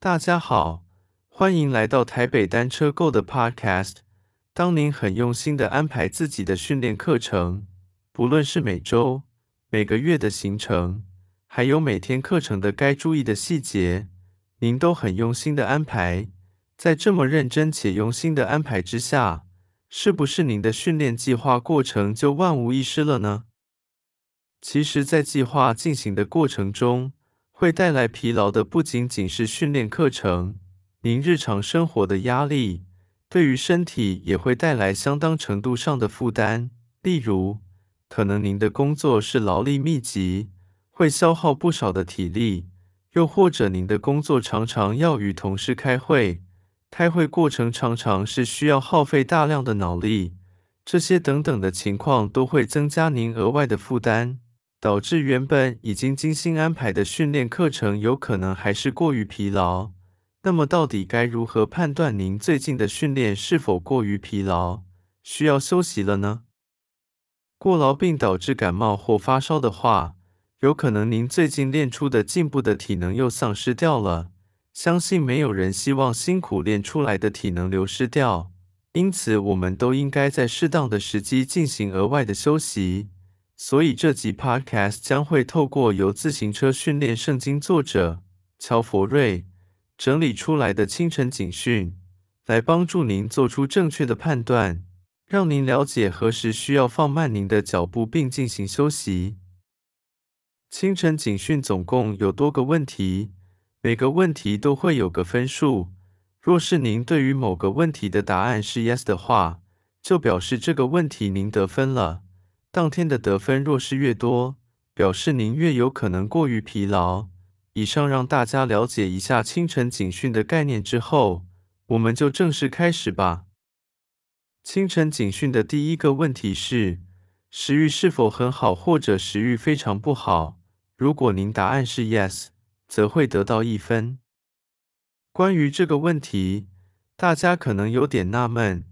大家好，欢迎来到台北单车购的 Podcast。当您很用心地安排自己的训练课程，不论是每周、每个月的行程，还有每天课程的该注意的细节，您都很用心地安排。在这么认真且用心的安排之下，是不是您的训练计划过程就万无一失了呢？其实，在计划进行的过程中，会带来疲劳的不仅仅是训练课程，您日常生活的压力，对于身体也会带来相当程度上的负担。例如，可能您的工作是劳力密集，会消耗不少的体力；又或者您的工作常常要与同事开会。开会过程常常是需要耗费大量的脑力，这些等等的情况都会增加您额外的负担，导致原本已经精心安排的训练课程有可能还是过于疲劳。那么，到底该如何判断您最近的训练是否过于疲劳，需要休息了呢？过劳并导致感冒或发烧的话，有可能您最近练出的进步的体能又丧失掉了。相信没有人希望辛苦练出来的体能流失掉，因此我们都应该在适当的时机进行额外的休息。所以这集 Podcast 将会透过由自行车训练圣经作者乔佛瑞整理出来的清晨警讯，来帮助您做出正确的判断，让您了解何时需要放慢您的脚步并进行休息。清晨警讯总共有多个问题。每个问题都会有个分数。若是您对于某个问题的答案是 yes 的话，就表示这个问题您得分了。当天的得分若是越多，表示您越有可能过于疲劳。以上让大家了解一下清晨警讯的概念之后，我们就正式开始吧。清晨警讯的第一个问题是：食欲是否很好，或者食欲非常不好？如果您答案是 yes。则会得到一分。关于这个问题，大家可能有点纳闷：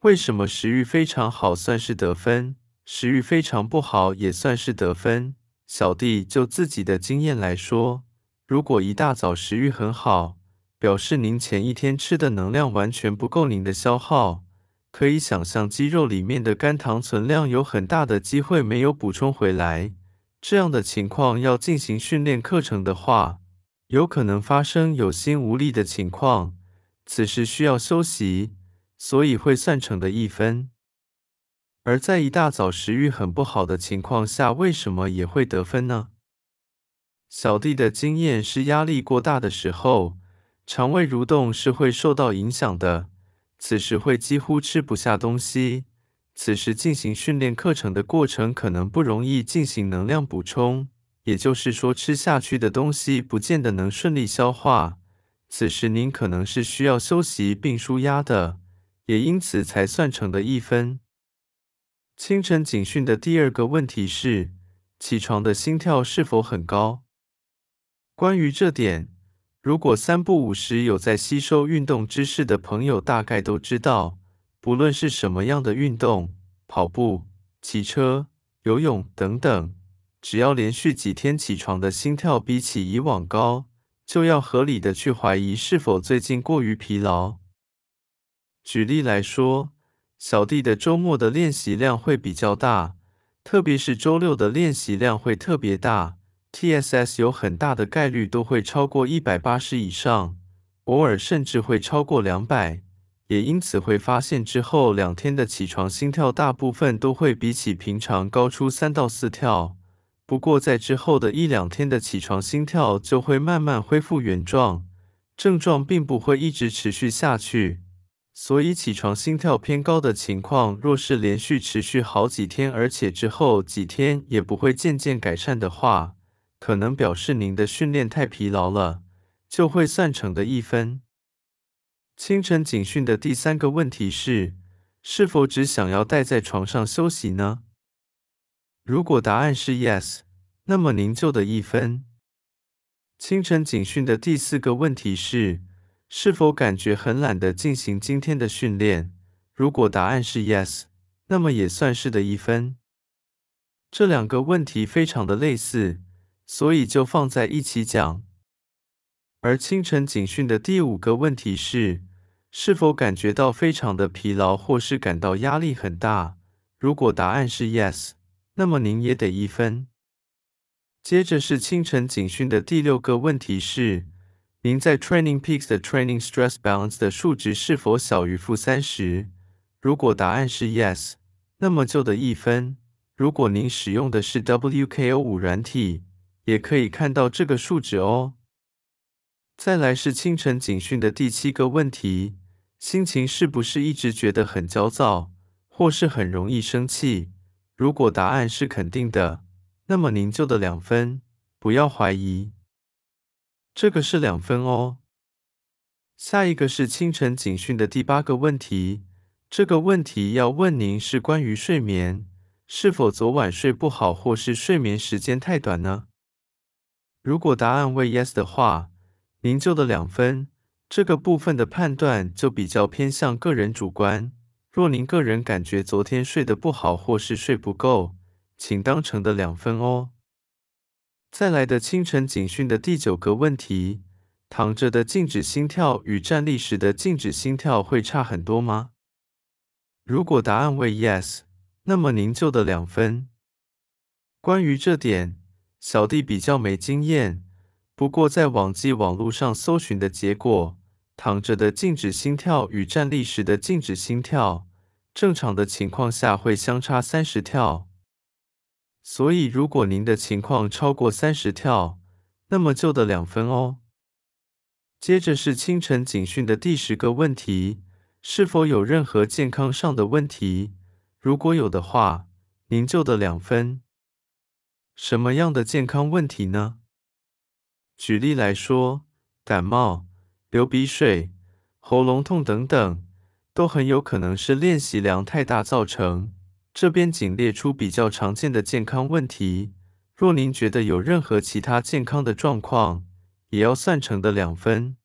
为什么食欲非常好算是得分，食欲非常不好也算是得分？小弟就自己的经验来说，如果一大早食欲很好，表示您前一天吃的能量完全不够您的消耗，可以想象肌肉里面的肝糖存量有很大的机会没有补充回来。这样的情况要进行训练课程的话，有可能发生有心无力的情况，此时需要休息，所以会算成的一分。而在一大早食欲很不好的情况下，为什么也会得分呢？小弟的经验是，压力过大的时候，肠胃蠕动是会受到影响的，此时会几乎吃不下东西，此时进行训练课程的过程可能不容易进行能量补充。也就是说，吃下去的东西不见得能顺利消化，此时您可能是需要休息并舒压的，也因此才算成的一分。清晨警讯的第二个问题是：起床的心跳是否很高？关于这点，如果三不五时有在吸收运动知识的朋友，大概都知道，不论是什么样的运动，跑步、骑车、游泳等等。只要连续几天起床的心跳比起以往高，就要合理的去怀疑是否最近过于疲劳。举例来说，小弟的周末的练习量会比较大，特别是周六的练习量会特别大，TSS 有很大的概率都会超过一百八十以上，偶尔甚至会超过两百，也因此会发现之后两天的起床心跳大部分都会比起平常高出三到四跳。不过，在之后的一两天的起床心跳就会慢慢恢复原状，症状并不会一直持续下去。所以，起床心跳偏高的情况，若是连续持续好几天，而且之后几天也不会渐渐改善的话，可能表示您的训练太疲劳了，就会算成的一分。清晨警训的第三个问题是：是否只想要待在床上休息呢？如果答案是 yes，那么您就得一分。清晨警训的第四个问题是：是否感觉很懒得进行今天的训练？如果答案是 yes，那么也算是的一分。这两个问题非常的类似，所以就放在一起讲。而清晨警讯的第五个问题是，是否感觉到非常的疲劳或是感到压力很大？如果答案是 Yes，那么您也得一分。接着是清晨警讯的第六个问题是，您在 Training Peaks 的 Training Stress Balance 的数值是否小于负三十？如果答案是 Yes，那么就得一分。如果您使用的是 WKO 五软体，也可以看到这个数值哦。再来是清晨警讯的第七个问题，心情是不是一直觉得很焦躁，或是很容易生气？如果答案是肯定的，那么您就得两分，不要怀疑。这个是两分哦。下一个是清晨警讯的第八个问题，这个问题要问您是关于睡眠，是否昨晚睡不好，或是睡眠时间太短呢？如果答案为 yes 的话，您就得两分。这个部分的判断就比较偏向个人主观。若您个人感觉昨天睡得不好，或是睡不够，请当成的两分哦。再来的清晨警讯的第九个问题：躺着的静止心跳与站立时的静止心跳会差很多吗？如果答案为 yes，那么您就得两分。关于这点，小弟比较没经验，不过在网际网络上搜寻的结果，躺着的静止心跳与站立时的静止心跳，正常的情况下会相差三十跳。所以，如果您的情况超过三十跳，那么就得两分哦。接着是清晨警讯的第十个问题：是否有任何健康上的问题？如果有的话，您就得两分。什么样的健康问题呢？举例来说，感冒、流鼻水、喉咙痛等等，都很有可能是练习量太大造成。这边仅列出比较常见的健康问题，若您觉得有任何其他健康的状况，也要算成的两分。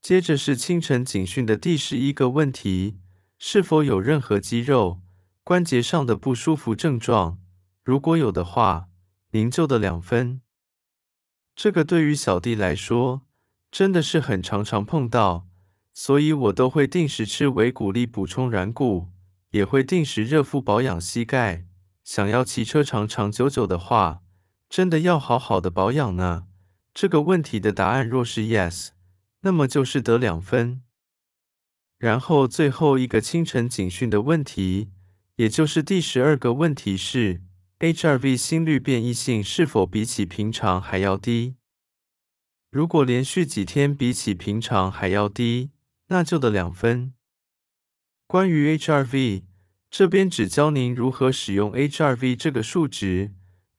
接着是清晨警讯的第十一个问题：是否有任何肌肉、关节上的不舒服症状？如果有的话，您就得两分。这个对于小弟来说，真的是很常常碰到，所以我都会定时吃维骨力补充软骨。也会定时热敷保养膝盖。想要骑车长长久久的话，真的要好好的保养呢。这个问题的答案若是 yes，那么就是得两分。然后最后一个清晨警讯的问题，也就是第十二个问题是：HRV 心率变异性是否比起平常还要低？如果连续几天比起平常还要低，那就得两分。关于 HRV，这边只教您如何使用 HRV 这个数值，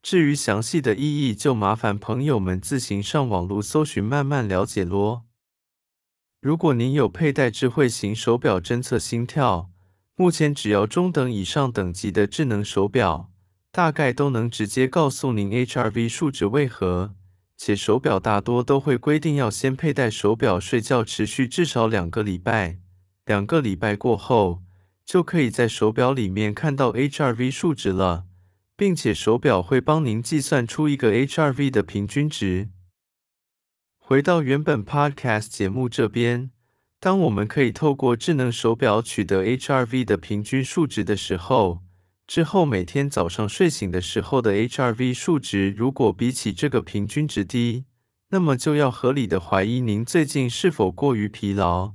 至于详细的意义，就麻烦朋友们自行上网络搜寻，慢慢了解咯。如果您有佩戴智慧型手表侦测心跳，目前只要中等以上等级的智能手表，大概都能直接告诉您 HRV 数值为何，且手表大多都会规定要先佩戴手表睡觉，持续至少两个礼拜。两个礼拜过后，就可以在手表里面看到 HRV 数值了，并且手表会帮您计算出一个 HRV 的平均值。回到原本 Podcast 节目这边，当我们可以透过智能手表取得 HRV 的平均数值的时候，之后每天早上睡醒的时候的 HRV 数值如果比起这个平均值低，那么就要合理的怀疑您最近是否过于疲劳。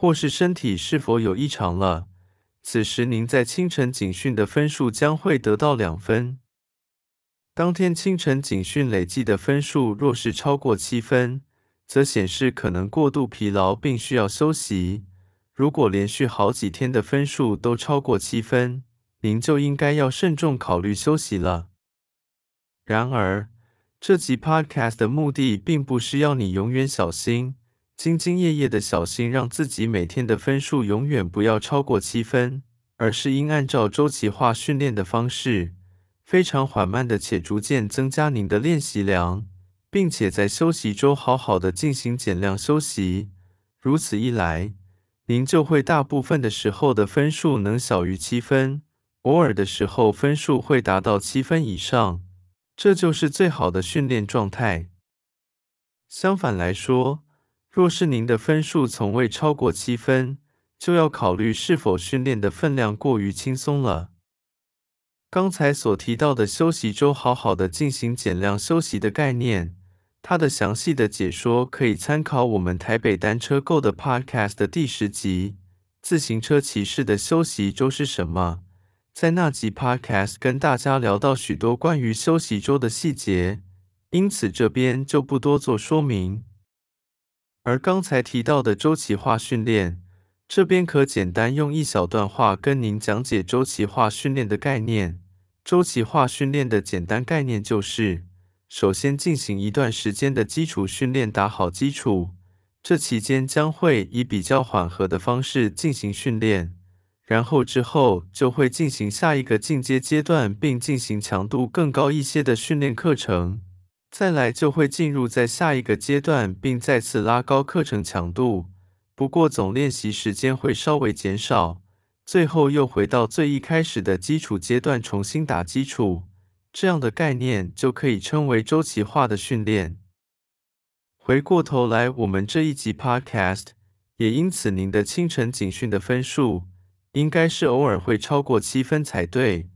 或是身体是否有异常了？此时您在清晨警讯的分数将会得到两分。当天清晨警讯累计的分数若是超过七分，则显示可能过度疲劳并需要休息。如果连续好几天的分数都超过七分，您就应该要慎重考虑休息了。然而，这集 Podcast 的目的并不是要你永远小心。兢兢业业的小心，让自己每天的分数永远不要超过七分，而是应按照周期化训练的方式，非常缓慢的且逐渐增加您的练习量，并且在休息周好好的进行减量休息。如此一来，您就会大部分的时候的分数能小于七分，偶尔的时候分数会达到七分以上，这就是最好的训练状态。相反来说，若是您的分数从未超过七分，就要考虑是否训练的分量过于轻松了。刚才所提到的休息周，好好的进行减量休息的概念，它的详细的解说可以参考我们台北单车购的 Podcast 的第十集《自行车骑士的休息周是什么》。在那集 Podcast 跟大家聊到许多关于休息周的细节，因此这边就不多做说明。而刚才提到的周期化训练。这边可简单用一小段话跟您讲解周期化训练的概念。周期化训练的简单概念就是：首先进行一段时间的基础训练，打好基础，这期间将会以比较缓和的方式进行训练，然后之后就会进行下一个进阶阶段，并进行强度更高一些的训练课程。再来就会进入在下一个阶段，并再次拉高课程强度。不过总练习时间会稍微减少，最后又回到最一开始的基础阶段重新打基础，这样的概念就可以称为周期化的训练。回过头来，我们这一集 Podcast 也因此，您的清晨警训的分数应该是偶尔会超过七分才对，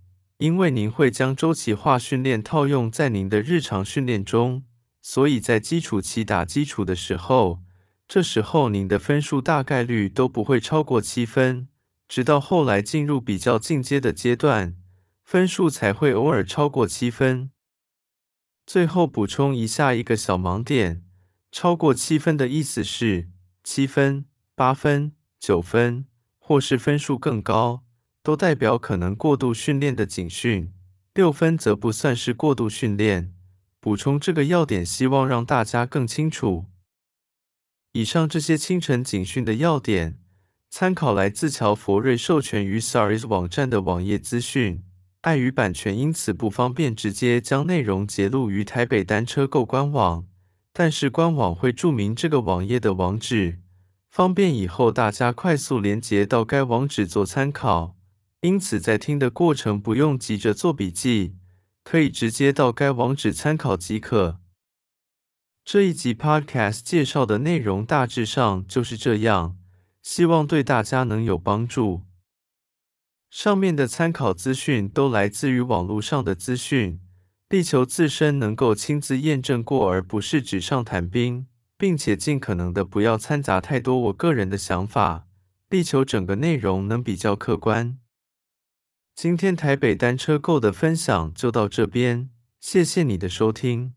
因为您会将周期化训练套用在您的日常训练中，所以在基础期打基础的时候。这时候您的分数大概率都不会超过七分，直到后来进入比较进阶的阶段，分数才会偶尔超过七分。最后补充一下一个小盲点：超过七分的意思是七分、八分、九分，或是分数更高，都代表可能过度训练的警训；六分则不算是过度训练。补充这个要点，希望让大家更清楚。以上这些清晨警训的要点，参考来自乔佛瑞授权于 SARS 网站的网页资讯。碍于版权，因此不方便直接将内容揭露于台北单车购官网，但是官网会注明这个网页的网址，方便以后大家快速连接到该网址做参考。因此，在听的过程不用急着做笔记，可以直接到该网址参考即可。这一集 Podcast 介绍的内容大致上就是这样，希望对大家能有帮助。上面的参考资讯都来自于网络上的资讯，力求自身能够亲自验证过，而不是纸上谈兵，并且尽可能的不要掺杂太多我个人的想法，力求整个内容能比较客观。今天台北单车购的分享就到这边，谢谢你的收听。